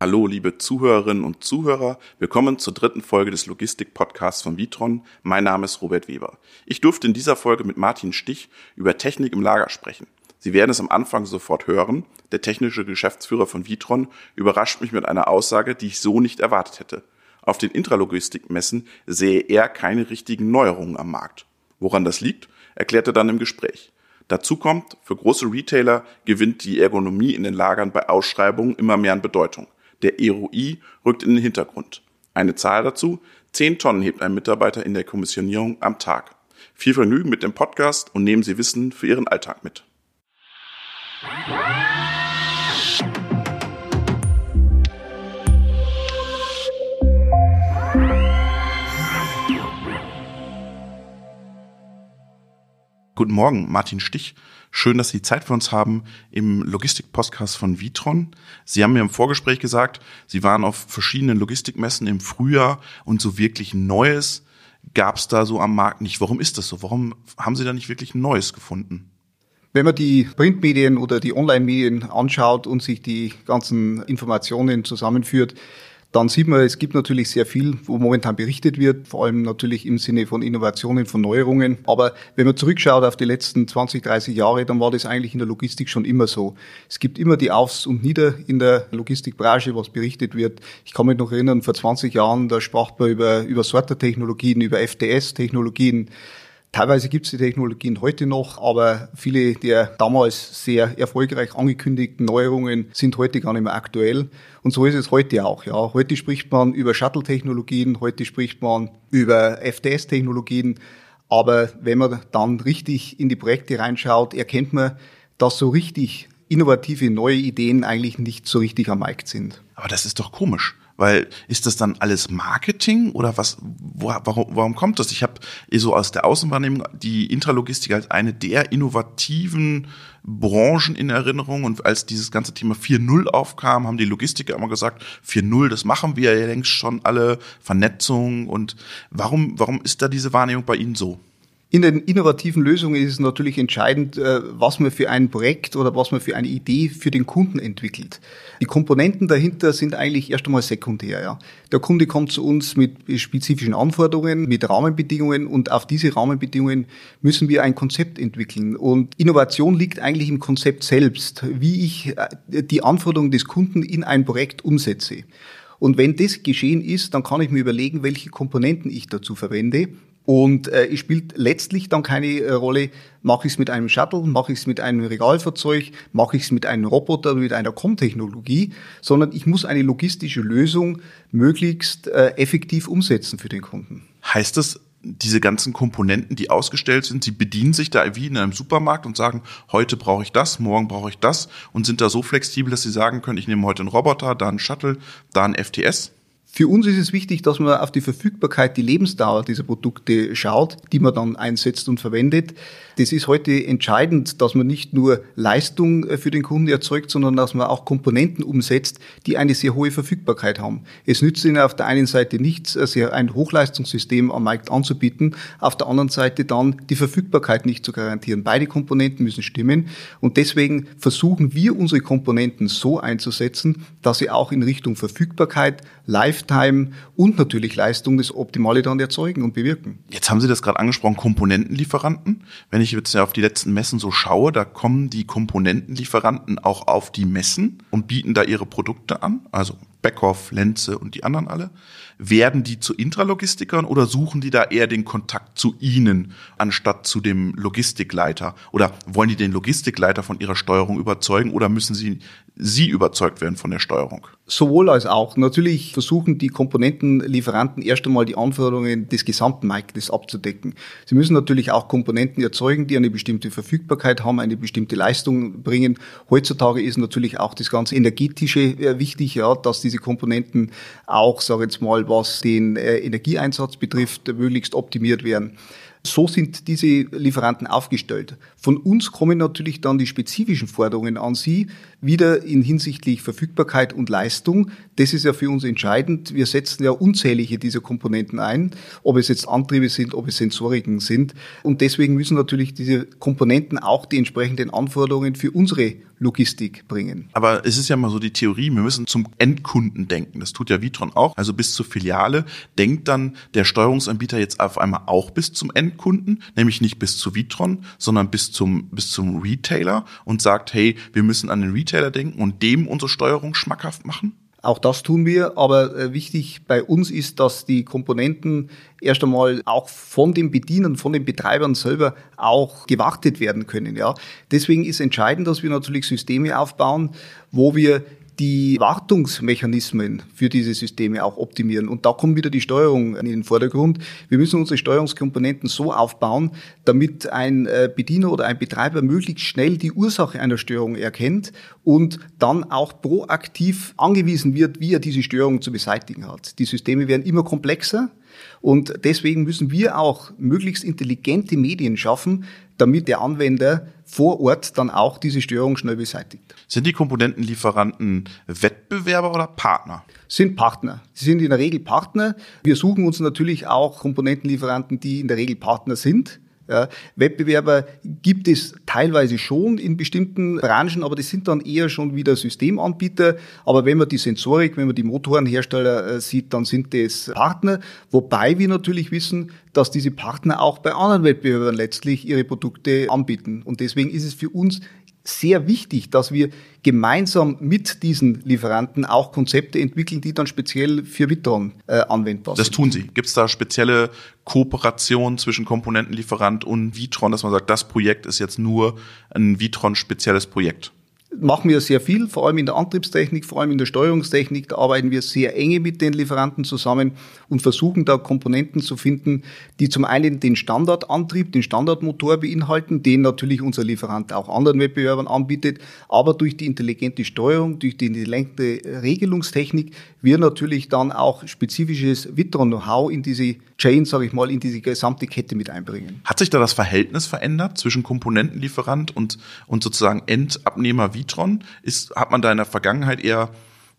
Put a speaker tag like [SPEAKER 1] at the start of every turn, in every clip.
[SPEAKER 1] Hallo, liebe Zuhörerinnen und Zuhörer. Willkommen zur dritten Folge des Logistik-Podcasts von Vitron. Mein Name ist Robert Weber. Ich durfte in dieser Folge mit Martin Stich über Technik im Lager sprechen. Sie werden es am Anfang sofort hören. Der technische Geschäftsführer von Vitron überrascht mich mit einer Aussage, die ich so nicht erwartet hätte. Auf den Intralogistikmessen sehe er keine richtigen Neuerungen am Markt. Woran das liegt, erklärt er dann im Gespräch. Dazu kommt, für große Retailer gewinnt die Ergonomie in den Lagern bei Ausschreibungen immer mehr an Bedeutung. Der ROI rückt in den Hintergrund. Eine Zahl dazu, 10 Tonnen hebt ein Mitarbeiter in der Kommissionierung am Tag. Viel Vergnügen mit dem Podcast und nehmen Sie Wissen für Ihren Alltag mit. Guten Morgen, Martin Stich. Schön, dass Sie Zeit für uns haben im Logistik-Podcast von Vitron. Sie haben mir im Vorgespräch gesagt, Sie waren auf verschiedenen Logistikmessen im Frühjahr und so wirklich Neues gab es da so am Markt nicht. Warum ist das so? Warum haben Sie da nicht wirklich Neues gefunden?
[SPEAKER 2] Wenn man die Printmedien oder die Online-Medien anschaut und sich die ganzen Informationen zusammenführt, dann sieht man, es gibt natürlich sehr viel, wo momentan berichtet wird, vor allem natürlich im Sinne von Innovationen, von Neuerungen. Aber wenn man zurückschaut auf die letzten 20, 30 Jahre, dann war das eigentlich in der Logistik schon immer so. Es gibt immer die Aufs und Nieder in der Logistikbranche, was berichtet wird. Ich kann mich noch erinnern, vor 20 Jahren, da sprach man über, über Sortertechnologien, über FTS-Technologien. Teilweise gibt es die Technologien heute noch, aber viele der damals sehr erfolgreich angekündigten Neuerungen sind heute gar nicht mehr aktuell. Und so ist es heute auch. Ja. Heute spricht man über Shuttle-Technologien, heute spricht man über FTS-Technologien. Aber wenn man dann richtig in die Projekte reinschaut, erkennt man, dass so richtig innovative neue Ideen eigentlich nicht so richtig am Markt sind.
[SPEAKER 1] Aber das ist doch komisch. Weil ist das dann alles Marketing oder was? Wo, warum, warum kommt das? Ich habe eh so aus der Außenwahrnehmung die Intralogistik als eine der innovativen Branchen in Erinnerung und als dieses ganze Thema 4.0 aufkam, haben die Logistiker immer gesagt, 4.0, das machen wir ja längst schon alle, Vernetzung und warum, warum ist da diese Wahrnehmung bei Ihnen so?
[SPEAKER 2] In den innovativen Lösungen ist es natürlich entscheidend, äh, was man für ein Projekt oder was man für eine Idee für den Kunden entwickelt. Die Komponenten dahinter sind eigentlich erst einmal sekundär. Ja. Der Kunde kommt zu uns mit spezifischen Anforderungen, mit Rahmenbedingungen und auf diese Rahmenbedingungen müssen wir ein Konzept entwickeln. Und Innovation liegt eigentlich im Konzept selbst, wie ich äh, die Anforderungen des Kunden in ein Projekt umsetze. Und wenn das geschehen ist, dann kann ich mir überlegen, welche Komponenten ich dazu verwende und äh, es spielt letztlich dann keine äh, Rolle, mache ich es mit einem Shuttle, mache ich es mit einem Regalfahrzeug, mache ich es mit einem Roboter oder mit einer Com-Technologie, sondern ich muss eine logistische Lösung möglichst äh, effektiv umsetzen für den Kunden.
[SPEAKER 1] Heißt das, diese ganzen Komponenten, die ausgestellt sind, sie bedienen sich da wie in einem Supermarkt und sagen, heute brauche ich das, morgen brauche ich das und sind da so flexibel, dass sie sagen können, ich nehme heute einen Roboter, da einen Shuttle, da einen FTS?
[SPEAKER 2] Für uns ist es wichtig, dass man auf die Verfügbarkeit, die Lebensdauer dieser Produkte schaut, die man dann einsetzt und verwendet. Das ist heute entscheidend, dass man nicht nur Leistung äh, für den Kunden erzeugt, sondern dass man auch Komponenten umsetzt, die eine sehr hohe Verfügbarkeit haben. Es nützt Ihnen auf der einen Seite nichts, ein Hochleistungssystem am Markt anzubieten, auf der anderen Seite dann die Verfügbarkeit nicht zu garantieren. Beide Komponenten müssen stimmen und deswegen versuchen wir unsere Komponenten so einzusetzen, dass sie auch in Richtung Verfügbarkeit, Lifetime und natürlich Leistung das Optimale dann erzeugen und bewirken.
[SPEAKER 1] Jetzt haben Sie das gerade angesprochen, Komponentenlieferanten. Wenn ich jetzt auf die letzten Messen so schaue, da kommen die Komponentenlieferanten auch auf die Messen und bieten da ihre Produkte an, also Beckhoff, Lenze und die anderen alle. Werden die zu Intralogistikern oder suchen die da eher den Kontakt zu Ihnen anstatt zu dem Logistikleiter? Oder wollen die den Logistikleiter von ihrer Steuerung überzeugen oder müssen sie, sie überzeugt werden von der Steuerung?
[SPEAKER 2] Sowohl als auch. Natürlich versuchen die Komponentenlieferanten erst einmal die Anforderungen des gesamten Marktes abzudecken. Sie müssen natürlich auch Komponenten erzeugen, die eine bestimmte Verfügbarkeit haben, eine bestimmte Leistung bringen. Heutzutage ist natürlich auch das ganze energetische äh, wichtig, ja, dass diese Komponenten auch, sage ich jetzt mal, was den äh, Energieeinsatz betrifft, möglichst optimiert werden. So sind diese Lieferanten aufgestellt. Von uns kommen natürlich dann die spezifischen Forderungen an Sie, wieder in hinsichtlich Verfügbarkeit und Leistung. Das ist ja für uns entscheidend. Wir setzen ja unzählige dieser Komponenten ein, ob es jetzt Antriebe sind, ob es Sensoriken sind. Und deswegen müssen natürlich diese Komponenten auch die entsprechenden Anforderungen für unsere Logistik bringen.
[SPEAKER 1] Aber es ist ja mal so die Theorie, wir müssen zum Endkunden denken. Das tut ja Vitron auch. Also bis zur Filiale denkt dann der Steuerungsanbieter jetzt auf einmal auch bis zum Endkunden, nämlich nicht bis zu Vitron, sondern bis zum, bis zum Retailer und sagt, hey, wir müssen an den Retailer denken und dem unsere Steuerung schmackhaft machen?
[SPEAKER 2] Auch das tun wir, aber äh, wichtig bei uns ist, dass die Komponenten erst einmal auch von den Bedienern, von den Betreibern selber auch gewartet werden können. Ja. Deswegen ist entscheidend, dass wir natürlich Systeme aufbauen, wo wir die Wartungsmechanismen für diese Systeme auch optimieren. Und da kommt wieder die Steuerung in den Vordergrund. Wir müssen unsere Steuerungskomponenten so aufbauen, damit ein äh, Bediener oder ein Betreiber möglichst schnell die Ursache einer Störung erkennt und dann auch proaktiv angewiesen wird, wie er diese Störung zu beseitigen hat. Die Systeme werden immer komplexer. Und deswegen müssen wir auch möglichst intelligente Medien schaffen, damit der Anwender vor Ort dann auch diese Störung schnell beseitigt.
[SPEAKER 1] Sind die Komponentenlieferanten Wettbewerber oder Partner?
[SPEAKER 2] Sind Partner. Sie sind in der Regel Partner. Wir suchen uns natürlich auch Komponentenlieferanten, die in der Regel Partner sind. Ja, Wettbewerber gibt es teilweise schon in bestimmten Branchen, aber das sind dann eher schon wieder Systemanbieter. Aber wenn man die Sensorik, wenn man die Motorenhersteller äh, sieht, dann sind das Partner. Wobei wir natürlich wissen, dass diese Partner auch bei anderen Wettbewerbern letztlich ihre Produkte anbieten. Und deswegen ist es für uns sehr wichtig, dass wir gemeinsam mit diesen Lieferanten auch Konzepte entwickeln, die dann speziell für Witron äh, anwendbar
[SPEAKER 1] das sind. Das tun Sie. Gibt es da spezielle Kooperationen zwischen Komponentenlieferant und Vitron, dass man sagt, das Projekt ist jetzt nur ein Vitron-spezielles Projekt?
[SPEAKER 2] Machen wir sehr viel, vor allem in der Antriebstechnik, vor allem in der Steuerungstechnik. Da arbeiten wir sehr enge mit den Lieferanten zusammen und versuchen da Komponenten zu finden, die zum einen den Standardantrieb, den Standardmotor beinhalten, den natürlich unser Lieferant auch anderen Wettbewerbern anbietet, aber durch die intelligente Steuerung, durch die intelligente Regelungstechnik wir natürlich dann auch spezifisches Vitron-Know-how in diese Chain, sage ich mal, in diese gesamte Kette mit einbringen.
[SPEAKER 1] Hat sich da das Verhältnis verändert zwischen Komponentenlieferant und, und sozusagen Endabnehmer Vitron? Ist, hat man da in der Vergangenheit eher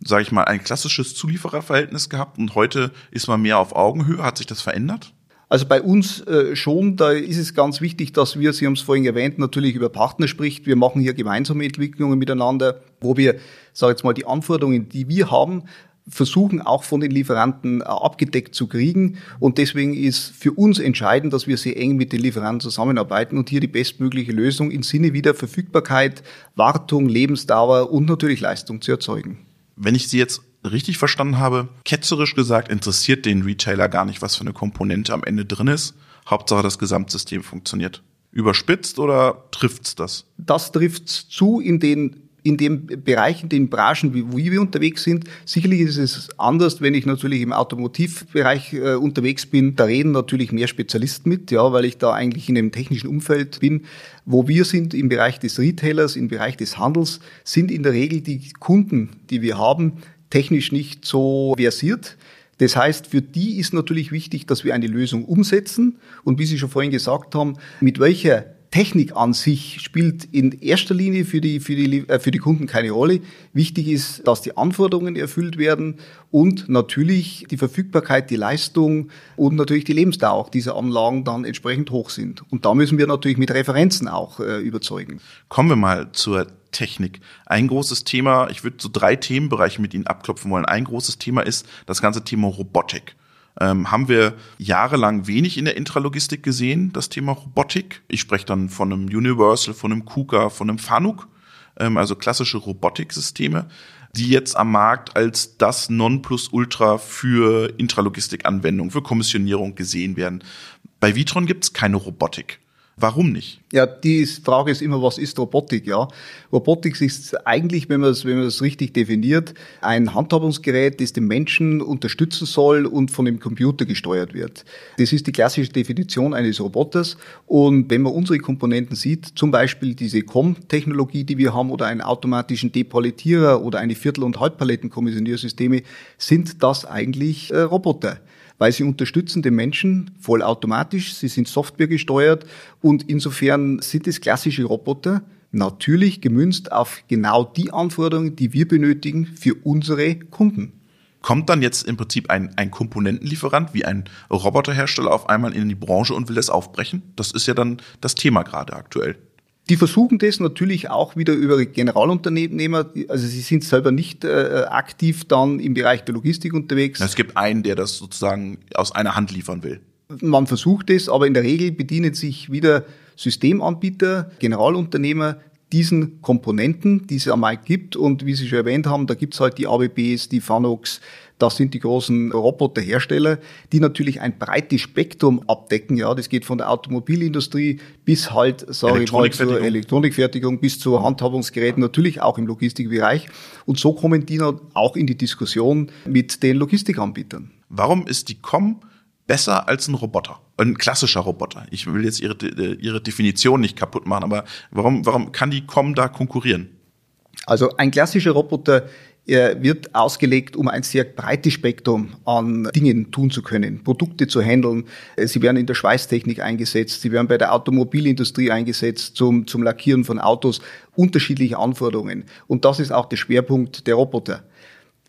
[SPEAKER 1] sage ich mal, ein klassisches Zuliefererverhältnis gehabt und heute ist man mehr auf Augenhöhe. Hat sich das verändert?
[SPEAKER 2] Also bei uns äh, schon, da ist es ganz wichtig, dass wir, Sie haben es vorhin erwähnt, natürlich über Partner spricht. Wir machen hier gemeinsame Entwicklungen miteinander, wo wir, sage jetzt mal, die Anforderungen, die wir haben, versuchen auch von den Lieferanten äh, abgedeckt zu kriegen. Und deswegen ist für uns entscheidend, dass wir sehr eng mit den Lieferanten zusammenarbeiten und hier die bestmögliche Lösung im Sinne wieder Verfügbarkeit, Wartung, Lebensdauer und natürlich Leistung zu erzeugen.
[SPEAKER 1] Wenn ich Sie jetzt richtig verstanden habe, ketzerisch gesagt, interessiert den Retailer gar nicht, was für eine Komponente am Ende drin ist. Hauptsache das Gesamtsystem funktioniert. Überspitzt oder trifft's das?
[SPEAKER 2] Das trifft zu in den in dem Bereich, in den Branchen, wie, wie wir unterwegs sind. Sicherlich ist es anders, wenn ich natürlich im Automotivbereich äh, unterwegs bin. Da reden natürlich mehr Spezialisten mit, ja, weil ich da eigentlich in einem technischen Umfeld bin. Wo wir sind im Bereich des Retailers, im Bereich des Handels, sind in der Regel die Kunden, die wir haben, technisch nicht so versiert. Das heißt, für die ist natürlich wichtig, dass wir eine Lösung umsetzen. Und wie Sie schon vorhin gesagt haben, mit welcher Technik an sich spielt in erster Linie für die, für die, äh, für die Kunden keine Rolle. Wichtig ist, dass die Anforderungen erfüllt werden und natürlich die Verfügbarkeit, die Leistung und natürlich die Lebensdauer dieser Anlagen dann entsprechend hoch sind. Und da müssen wir natürlich mit Referenzen auch äh, überzeugen.
[SPEAKER 1] Kommen wir mal zur Technik. Ein großes Thema, ich würde so drei Themenbereiche mit Ihnen abklopfen wollen. Ein großes Thema ist das ganze Thema Robotik ähm, haben wir jahrelang wenig in der Intralogistik gesehen, das Thema Robotik. Ich spreche dann von einem Universal, von einem KUKA, von einem Fanuc, ähm, also klassische Robotiksysteme, die jetzt am Markt als das Nonplusultra für Intralogistik-Anwendungen, für Kommissionierung gesehen werden. Bei Vitron gibt es keine Robotik. Warum nicht?
[SPEAKER 2] Ja, die Frage ist immer, was ist Robotik? Ja, Robotik ist eigentlich, wenn man es, wenn richtig definiert, ein Handhabungsgerät, das den Menschen unterstützen soll und von dem Computer gesteuert wird. Das ist die klassische Definition eines Roboters. Und wenn man unsere Komponenten sieht, zum Beispiel diese COM-Technologie, die wir haben, oder einen automatischen Depaletierer oder eine Viertel- und Halbpalettenkommissioniersysteme, sind das eigentlich äh, Roboter weil sie unterstützen den Menschen vollautomatisch, sie sind softwaregesteuert und insofern sind es klassische Roboter, natürlich gemünzt auf genau die Anforderungen, die wir benötigen für unsere Kunden.
[SPEAKER 1] Kommt dann jetzt im Prinzip ein, ein Komponentenlieferant wie ein Roboterhersteller auf einmal in die Branche und will das aufbrechen? Das ist ja dann das Thema gerade aktuell.
[SPEAKER 2] Die versuchen das natürlich auch wieder über Generalunternehmer. Also sie sind selber nicht äh, aktiv dann im Bereich der Logistik unterwegs.
[SPEAKER 1] Es gibt einen, der das sozusagen aus einer Hand liefern will.
[SPEAKER 2] Man versucht es, aber in der Regel bedienen sich wieder Systemanbieter, Generalunternehmer diesen Komponenten, die es am Markt gibt. Und wie Sie schon erwähnt haben, da gibt es halt die ABBs, die Fanox, das sind die großen Roboterhersteller, die natürlich ein breites Spektrum abdecken. Ja, das geht von der Automobilindustrie bis halt, sage ich mal, zur Elektronikfertigung bis zu Handhabungsgeräten, natürlich auch im Logistikbereich. Und so kommen die dann auch in die Diskussion mit den Logistikanbietern.
[SPEAKER 1] Warum ist die COM besser als ein Roboter? Ein klassischer Roboter. Ich will jetzt ihre, ihre Definition nicht kaputt machen, aber warum, warum kann die COM da konkurrieren?
[SPEAKER 2] Also ein klassischer Roboter er wird ausgelegt, um ein sehr breites Spektrum an Dingen tun zu können, Produkte zu handeln. Sie werden in der Schweißtechnik eingesetzt, sie werden bei der Automobilindustrie eingesetzt zum, zum Lackieren von Autos, unterschiedliche Anforderungen. Und das ist auch der Schwerpunkt der Roboter.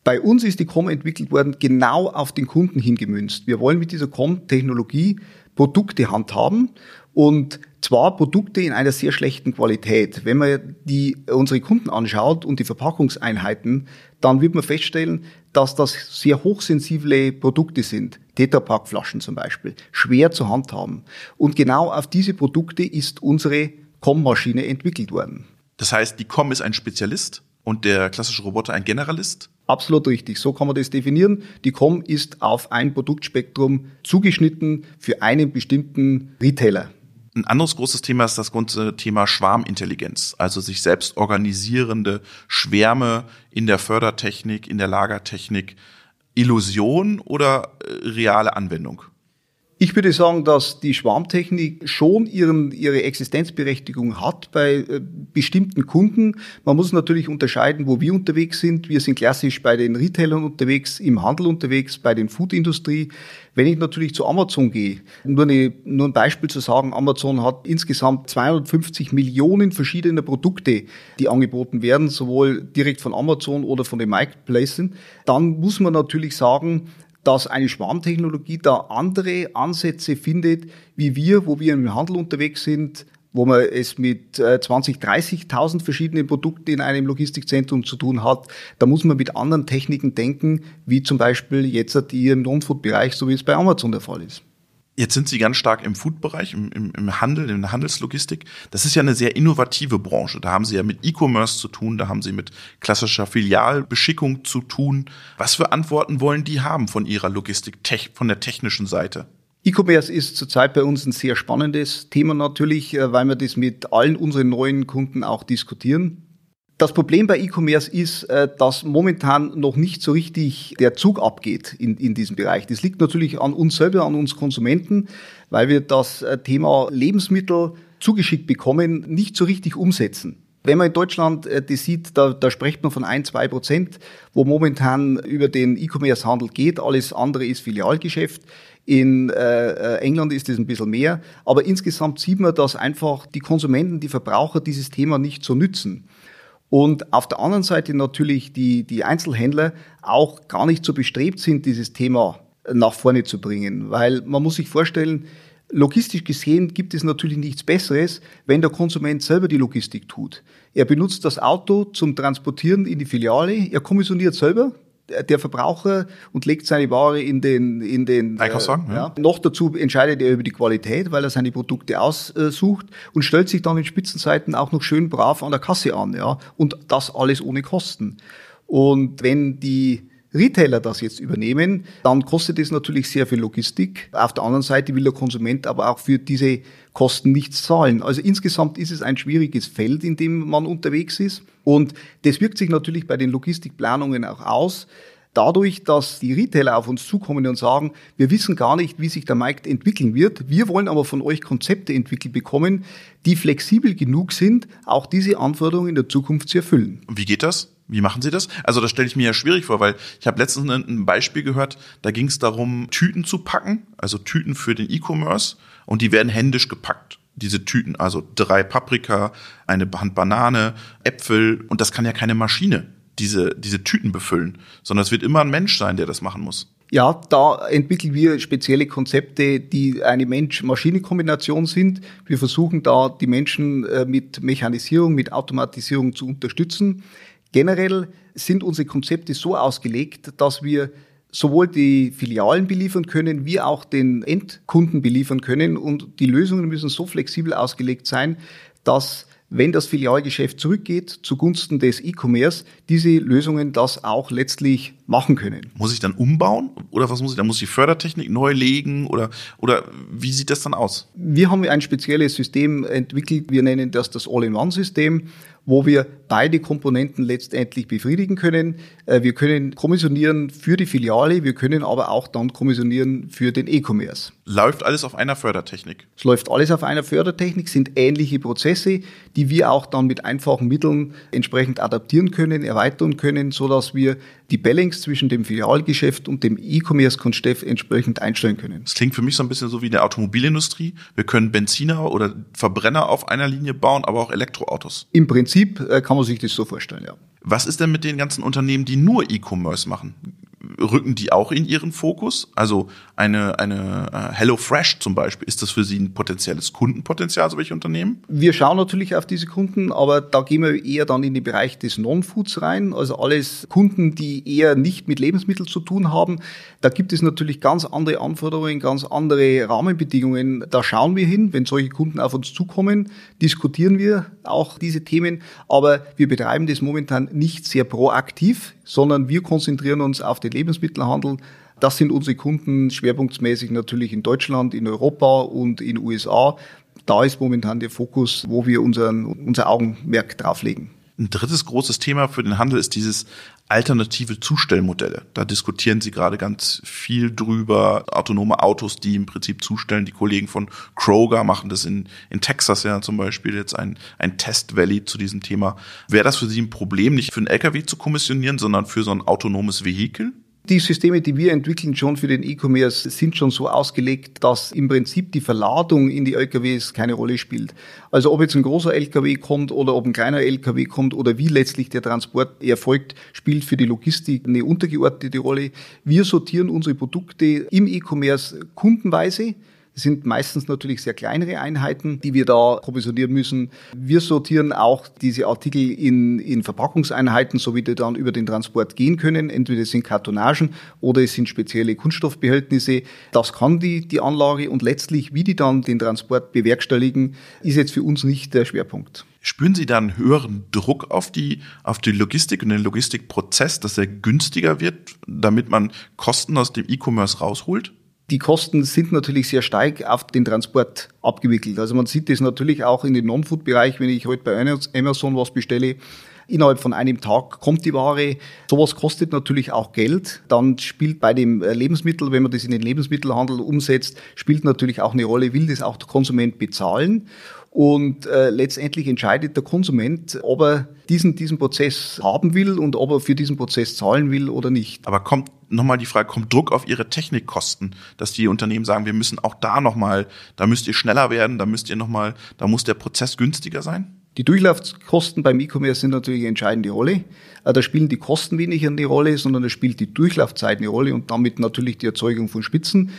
[SPEAKER 2] Bei uns ist die COM entwickelt worden, genau auf den Kunden hingemünzt. Wir wollen mit dieser COM-Technologie Produkte handhaben und zwar Produkte in einer sehr schlechten Qualität. Wenn man die, unsere Kunden anschaut und die Verpackungseinheiten, dann wird man feststellen, dass das sehr hochsensible Produkte sind. Tetrapackflaschen zum Beispiel. Schwer zu handhaben. Und genau auf diese Produkte ist unsere COM-Maschine entwickelt worden.
[SPEAKER 1] Das heißt, die COM ist ein Spezialist und der klassische Roboter ein Generalist?
[SPEAKER 2] Absolut richtig. So kann man das definieren. Die COM ist auf ein Produktspektrum zugeschnitten für einen bestimmten Retailer.
[SPEAKER 1] Ein anderes großes Thema ist das ganze Thema Schwarmintelligenz, also sich selbst organisierende Schwärme in der Fördertechnik, in der Lagertechnik. Illusion oder äh, reale Anwendung?
[SPEAKER 2] Ich würde sagen, dass die Schwarmtechnik schon ihren, ihre Existenzberechtigung hat bei äh, bestimmten Kunden. Man muss natürlich unterscheiden, wo wir unterwegs sind. Wir sind klassisch bei den Retailern unterwegs, im Handel unterwegs, bei den Foodindustrie. Wenn ich natürlich zu Amazon gehe, nur, eine, nur ein Beispiel zu sagen, Amazon hat insgesamt 250 Millionen verschiedene Produkte, die angeboten werden, sowohl direkt von Amazon oder von den Marketplaces, dann muss man natürlich sagen, dass eine Schwarmtechnologie da andere Ansätze findet, wie wir, wo wir im Handel unterwegs sind, wo man es mit 20, äh, 30.000 verschiedenen Produkten in einem Logistikzentrum zu tun hat. Da muss man mit anderen Techniken denken, wie zum Beispiel jetzt die im Non-Food-Bereich, so wie es bei Amazon der Fall ist.
[SPEAKER 1] Jetzt sind Sie ganz stark im Food-Bereich, im, im, im, Handel, in der Handelslogistik. Das ist ja eine sehr innovative Branche. Da haben Sie ja mit E-Commerce zu tun, da haben Sie mit klassischer Filialbeschickung zu tun. Was für Antworten wollen die haben von Ihrer Logistik, von der technischen Seite?
[SPEAKER 2] E-Commerce ist zurzeit bei uns ein sehr spannendes Thema natürlich, äh, weil wir das mit allen unseren neuen Kunden auch diskutieren. Das Problem bei E-Commerce ist, äh, dass momentan noch nicht so richtig der Zug abgeht in, in diesem Bereich. Das liegt natürlich an uns selber, an uns Konsumenten, weil wir das äh, Thema Lebensmittel zugeschickt bekommen, nicht so richtig umsetzen. Wenn man in Deutschland äh, das sieht, da, da spricht man von ein, zwei Prozent, wo momentan über den E-Commerce-Handel geht. Alles andere ist Filialgeschäft. In äh, England ist es ein bisschen mehr. Aber insgesamt sieht man, dass einfach die Konsumenten, die Verbraucher dieses Thema nicht so nützen. Und auf der anderen Seite natürlich die, die Einzelhändler auch gar nicht so bestrebt sind, dieses Thema nach vorne zu bringen. Weil man muss sich vorstellen, logistisch gesehen gibt es natürlich nichts Besseres, wenn der Konsument selber die Logistik tut. Er benutzt das Auto zum Transportieren in die Filiale, er kommissioniert selber der Verbraucher und legt seine Ware in den, in den
[SPEAKER 1] Einkaufswagen.
[SPEAKER 2] Äh, ja. Noch dazu entscheidet er über die Qualität, weil er seine Produkte aussucht und stellt sich dann in Spitzenzeiten auch noch schön brav an der Kasse an. Ja. Und das alles ohne Kosten. Und wenn die Retailer das jetzt übernehmen, dann kostet es natürlich sehr viel Logistik. Auf der anderen Seite will der Konsument aber auch für diese Kosten nichts zahlen. Also insgesamt ist es ein schwieriges Feld, in dem man unterwegs ist. Und das wirkt sich natürlich bei den Logistikplanungen auch aus. Dadurch, dass die Retailer auf uns zukommen und sagen, wir wissen gar nicht, wie sich der Markt entwickeln wird. Wir wollen aber von euch Konzepte entwickelt bekommen, die flexibel genug sind, auch diese Anforderungen in der Zukunft zu erfüllen.
[SPEAKER 1] Wie geht das? Wie machen Sie das? Also das stelle ich mir ja schwierig vor, weil ich habe letztens ein Beispiel gehört, da ging es darum, Tüten zu packen, also Tüten für den E-Commerce und die werden händisch gepackt. Diese Tüten, also drei Paprika, eine Hand Banane, Äpfel und das kann ja keine Maschine, diese, diese Tüten befüllen, sondern es wird immer ein Mensch sein, der das machen muss.
[SPEAKER 2] Ja, da entwickeln wir spezielle Konzepte, die eine Mensch-Maschine-Kombination sind. Wir versuchen da die Menschen äh, mit Mechanisierung, mit Automatisierung zu unterstützen. Generell sind unsere Konzepte so ausgelegt, dass wir sowohl die Filialen beliefern können, wie auch den Endkunden beliefern können. Und die Lösungen müssen so flexibel ausgelegt sein, dass wenn das Filialgeschäft zurückgeht zugunsten des E-Commerce, diese Lösungen das auch letztlich machen können.
[SPEAKER 1] Muss ich dann umbauen oder was muss ich dann? Muss ich die Fördertechnik neu legen oder, oder wie sieht das dann aus?
[SPEAKER 2] Wir haben ein spezielles System entwickelt. Wir nennen das das All-in-One-System wo wir beide Komponenten letztendlich befriedigen können. Äh, wir können kommissionieren für die Filiale, wir können aber auch dann kommissionieren für den E-Commerce.
[SPEAKER 1] Läuft alles auf einer Fördertechnik?
[SPEAKER 2] Es läuft alles auf einer Fördertechnik, sind ähnliche Prozesse, die wir auch dann mit einfachen Mitteln entsprechend adaptieren können, erweitern können, so dass wir die Balance zwischen dem Filialgeschäft und dem E-Commerce-Konzept entsprechend einstellen können.
[SPEAKER 1] Das klingt für mich so ein bisschen so wie in der Automobilindustrie. Wir können Benziner oder Verbrenner auf einer Linie bauen, aber auch Elektroautos.
[SPEAKER 2] Im Prinzip äh, kann man sich das so vorstellen, ja.
[SPEAKER 1] Was ist denn mit den ganzen Unternehmen, die nur E-Commerce machen? rücken die auch in ihren Fokus? Also eine, eine äh, HelloFresh zum Beispiel, ist das für Sie ein potenzielles Kundenpotenzial, solche Unternehmen?
[SPEAKER 2] Wir schauen natürlich auf diese Kunden, aber da gehen wir eher dann in den Bereich des Non-Foods rein, also alles Kunden, die eher nicht mit Lebensmitteln zu tun haben. Da gibt es natürlich ganz andere Anforderungen, ganz andere Rahmenbedingungen. Da schauen wir hin, wenn solche Kunden auf uns zukommen, diskutieren wir auch diese Themen, aber wir betreiben das momentan nicht sehr proaktiv, sondern wir konzentrieren uns auf den Lebensmittelhandel. Das sind unsere Kunden schwerpunktmäßig natürlich in Deutschland, in Europa und in USA. Da ist momentan der Fokus, wo wir unseren, unser Augenmerk drauflegen.
[SPEAKER 1] Ein drittes großes Thema für den Handel ist dieses alternative Zustellmodelle. Da diskutieren Sie gerade ganz viel drüber. Autonome Autos, die im Prinzip zustellen. Die Kollegen von Kroger machen das in, in Texas ja zum Beispiel jetzt ein, ein Test Valley zu diesem Thema. Wäre das für Sie ein Problem, nicht für einen LKW zu kommissionieren, sondern für so ein autonomes Vehikel?
[SPEAKER 2] Die Systeme, die wir entwickeln schon für den E-Commerce, sind schon so ausgelegt, dass im Prinzip die Verladung in die LKWs keine Rolle spielt. Also ob jetzt ein großer LKW kommt oder ob ein kleiner LKW kommt oder wie letztlich der Transport erfolgt, spielt für die Logistik eine untergeordnete Rolle. Wir sortieren unsere Produkte im E-Commerce kundenweise. Das sind meistens natürlich sehr kleinere Einheiten, die wir da provisionieren müssen. Wir sortieren auch diese Artikel in, in Verpackungseinheiten, so wie die dann über den Transport gehen können. Entweder es sind Kartonagen oder es sind spezielle Kunststoffbehältnisse. Das kann die, die Anlage und letztlich, wie die dann den Transport bewerkstelligen, ist jetzt für uns nicht der Schwerpunkt.
[SPEAKER 1] Spüren Sie da einen höheren Druck auf die, auf die Logistik und den Logistikprozess, dass er günstiger wird, damit man Kosten aus dem E-Commerce rausholt?
[SPEAKER 2] Die Kosten sind natürlich sehr stark auf den Transport abgewickelt. Also man sieht das natürlich auch in den Non-Food-Bereich, wenn ich heute bei Amazon was bestelle. Innerhalb von einem Tag kommt die Ware. Sowas kostet natürlich auch Geld. Dann spielt bei dem äh, Lebensmittel, wenn man das in den Lebensmittelhandel umsetzt, spielt natürlich auch eine Rolle, will das auch der Konsument bezahlen. Und äh, letztendlich entscheidet der Konsument, ob er diesen, diesen Prozess haben will und ob er für diesen Prozess zahlen will oder nicht.
[SPEAKER 1] Aber kommt nochmal die Frage, kommt Druck auf ihre Technikkosten, dass die Unternehmen sagen, wir müssen auch da nochmal, da müsst ihr schneller werden, da müsst ihr nochmal, da muss der Prozess günstiger sein?
[SPEAKER 2] Die Durchlaufkosten beim E-Commerce sind natürlich eine entscheidende Rolle. Äh, da spielen die Kosten weniger eine Rolle, sondern da spielt die Durchlaufzeit eine Rolle und damit natürlich die Erzeugung von Spitzen.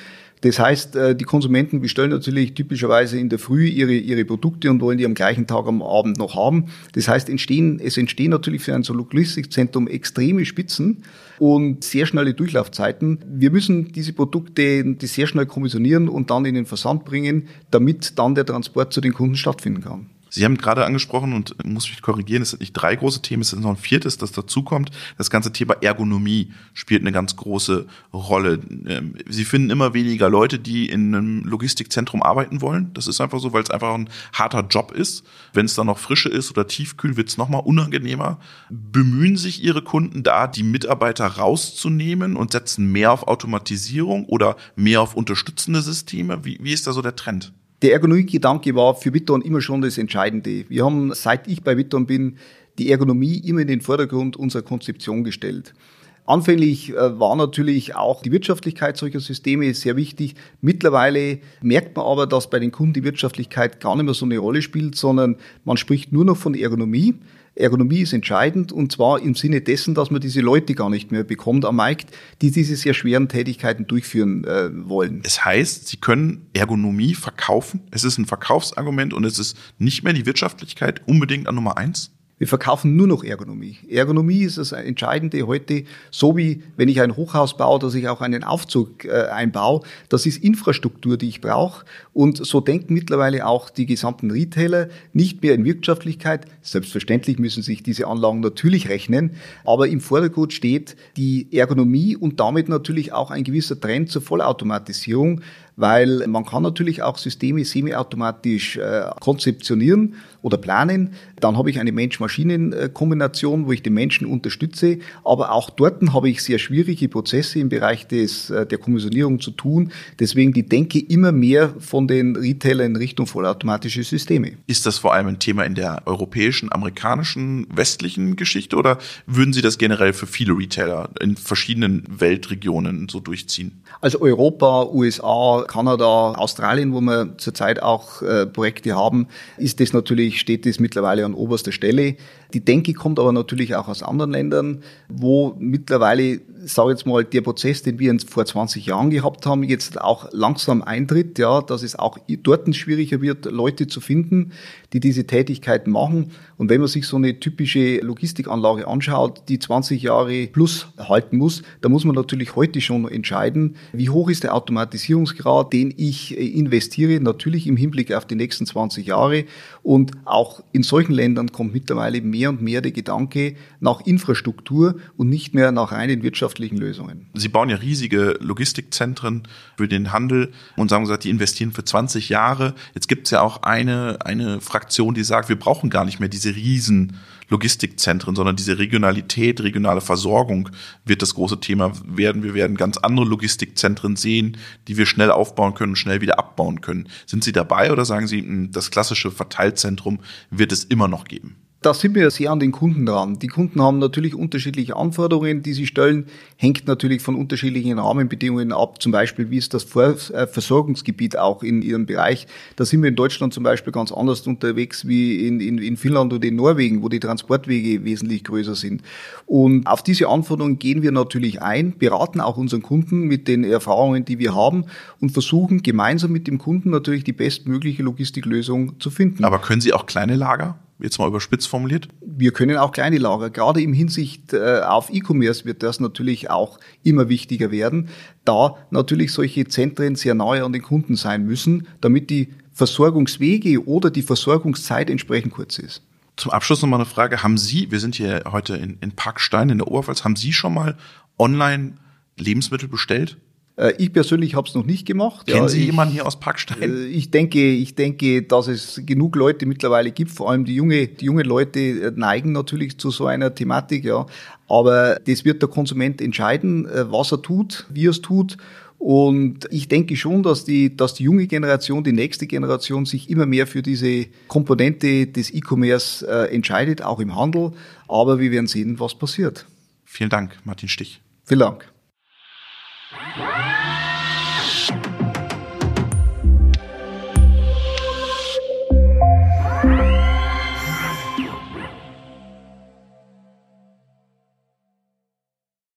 [SPEAKER 2] Das heißt, äh, die Konsumenten bestellen natürlich typischerweise in der Früh ihre, ihre Produkte und wollen die am gleichen Tag am Abend noch haben. Das heißt, entstehen, es entstehen natürlich für ein so Logistikzentrum extreme Spitzen und sehr schnelle Durchlaufzeiten. Wir müssen diese Produkte die sehr schnell kommissionieren und dann in den Versand bringen, damit dann der Transport zu den Kunden stattfinden kann.
[SPEAKER 1] Sie haben gerade angesprochen und muss mich korrigieren, es sind nicht drei große Themen, es ist noch ein viertes, das dazukommt. Das ganze Thema Ergonomie spielt eine ganz große Rolle. Ähm, Sie finden immer weniger Leute, die in einem Logistikzentrum arbeiten wollen. Das ist einfach so, weil es einfach ein harter Job ist. Wenn es dann noch frische ist oder tiefkühl, wird es nochmal unangenehmer. Bemühen sich Ihre Kunden da, die Mitarbeiter rauszunehmen und setzen mehr auf Automatisierung oder mehr auf unterstützende Systeme? Wie, wie ist da so der Trend?
[SPEAKER 2] Der Ergonomie-Gedanke war für Witton immer schon das Entscheidende. Wir haben, seit ich bei Witton bin, die Ergonomie immer in den Vordergrund unserer Konzeption gestellt. Anfänglich äh, war natürlich auch die Wirtschaftlichkeit solcher Systeme sehr wichtig. Mittlerweile merkt man aber, dass bei den Kunden die Wirtschaftlichkeit gar nicht mehr so eine Rolle spielt, sondern man spricht nur noch von Ergonomie. Ergonomie ist entscheidend und zwar im Sinne dessen, dass man diese Leute gar nicht mehr bekommt am Markt, die diese sehr schweren Tätigkeiten durchführen äh, wollen.
[SPEAKER 1] Es heißt, Sie können Ergonomie verkaufen. Es ist ein Verkaufsargument und es ist nicht mehr die Wirtschaftlichkeit unbedingt an Nummer eins.
[SPEAKER 2] Wir verkaufen nur noch Ergonomie. Ergonomie ist das Entscheidende heute, so wie wenn ich ein Hochhaus baue, dass ich auch einen Aufzug äh, einbaue. Das ist Infrastruktur, die ich brauche. Und so denken mittlerweile auch die gesamten Retailer nicht mehr in Wirtschaftlichkeit. Selbstverständlich müssen sich diese Anlagen natürlich rechnen, aber im Vordergrund steht die Ergonomie und damit natürlich auch ein gewisser Trend zur Vollautomatisierung, weil man kann natürlich auch Systeme semiautomatisch äh, konzeptionieren oder planen. Dann habe ich eine Mensch-Maschinen-Kombination, wo ich den Menschen unterstütze. Aber auch dort habe ich sehr schwierige Prozesse im Bereich des, äh, der Kommissionierung zu tun. Deswegen die Denke immer mehr von den Retailern in Richtung vollautomatische Systeme.
[SPEAKER 1] Ist das vor allem ein Thema in der europäischen, amerikanischen, westlichen Geschichte oder würden Sie das generell für viele Retailer in verschiedenen Weltregionen so durchziehen?
[SPEAKER 2] Also Europa, USA, Kanada, Australien, wo wir zurzeit auch äh, Projekte haben, ist das natürlich, steht das mittlerweile an oberster Stelle. Die Denke kommt aber natürlich auch aus anderen Ländern, wo mittlerweile, sage jetzt mal, der Prozess, den wir vor 20 Jahren gehabt haben, jetzt auch langsam eintritt, ja, dass es auch dort schwieriger wird, Leute zu finden, die diese Tätigkeiten machen. Und wenn man sich so eine typische Logistikanlage anschaut, die 20 Jahre plus halten muss, da muss man natürlich heute schon entscheiden, wie hoch ist der Automatisierungsgrad, den ich äh, investiere, natürlich im Hinblick auf die nächsten 20 Jahre. Und auch in solchen Ländern kommt mittlerweile mehr und mehr der Gedanke nach Infrastruktur und nicht mehr nach reinen wirtschaftlichen Lösungen.
[SPEAKER 1] Sie bauen ja riesige Logistikzentren für den Handel und sagen gesagt, die investieren für 20 Jahre. Jetzt gibt es ja auch eine, eine Fraktion, die sagt, wir brauchen gar nicht mehr diese riesen Logistikzentren, sondern diese Regionalität, regionale Versorgung wird das große Thema werden. Wir werden ganz andere Logistikzentren sehen, die wir schnell aufbauen können, schnell wieder abbauen können. Sind Sie dabei oder sagen Sie, hm, das klassische Verteilzentrum wird es immer noch geben?
[SPEAKER 2] Da sind wir sehr an den Kunden dran. Die Kunden haben natürlich unterschiedliche Anforderungen, die sie stellen, hängt natürlich von unterschiedlichen Rahmenbedingungen ab. Zum Beispiel, wie ist das äh, Versorgungsgebiet auch in ihrem Bereich? Da sind wir in Deutschland zum Beispiel ganz anders unterwegs wie in, in, in Finnland oder in Norwegen, wo die Transportwege wesentlich größer sind. Und auf diese Anforderungen gehen wir natürlich ein, beraten auch unseren Kunden mit den Erfahrungen, die wir haben und versuchen gemeinsam mit dem Kunden natürlich die bestmögliche Logistiklösung zu finden.
[SPEAKER 1] Aber können Sie auch kleine Lager? Jetzt mal überspitzt formuliert?
[SPEAKER 2] Wir können auch kleine Lager. Gerade im Hinsicht äh, auf E-Commerce wird das natürlich auch immer wichtiger werden, da natürlich solche Zentren sehr nahe an den Kunden sein müssen, damit die Versorgungswege oder die Versorgungszeit entsprechend kurz ist.
[SPEAKER 1] Zum Abschluss nochmal eine Frage. Haben Sie, wir sind hier heute in, in Parkstein in der Oberpfalz, haben Sie schon mal online Lebensmittel bestellt?
[SPEAKER 2] Äh, ich persönlich habe es noch nicht gemacht.
[SPEAKER 1] Kennen ja, Sie ich, jemanden hier aus Parkstein?
[SPEAKER 2] Äh, ich denke, ich denke, dass es genug Leute mittlerweile gibt. Vor allem die junge, die junge Leute äh, neigen natürlich zu so einer Thematik. Ja, aber das wird der Konsument entscheiden, was er tut, wie er es tut. Und ich denke schon, dass die, dass die junge Generation, die nächste Generation sich immer mehr für diese Komponente des E-Commerce äh, entscheidet, auch im Handel. Aber wir werden sehen, was passiert.
[SPEAKER 1] Vielen Dank, Martin Stich.
[SPEAKER 2] Vielen Dank. Ah!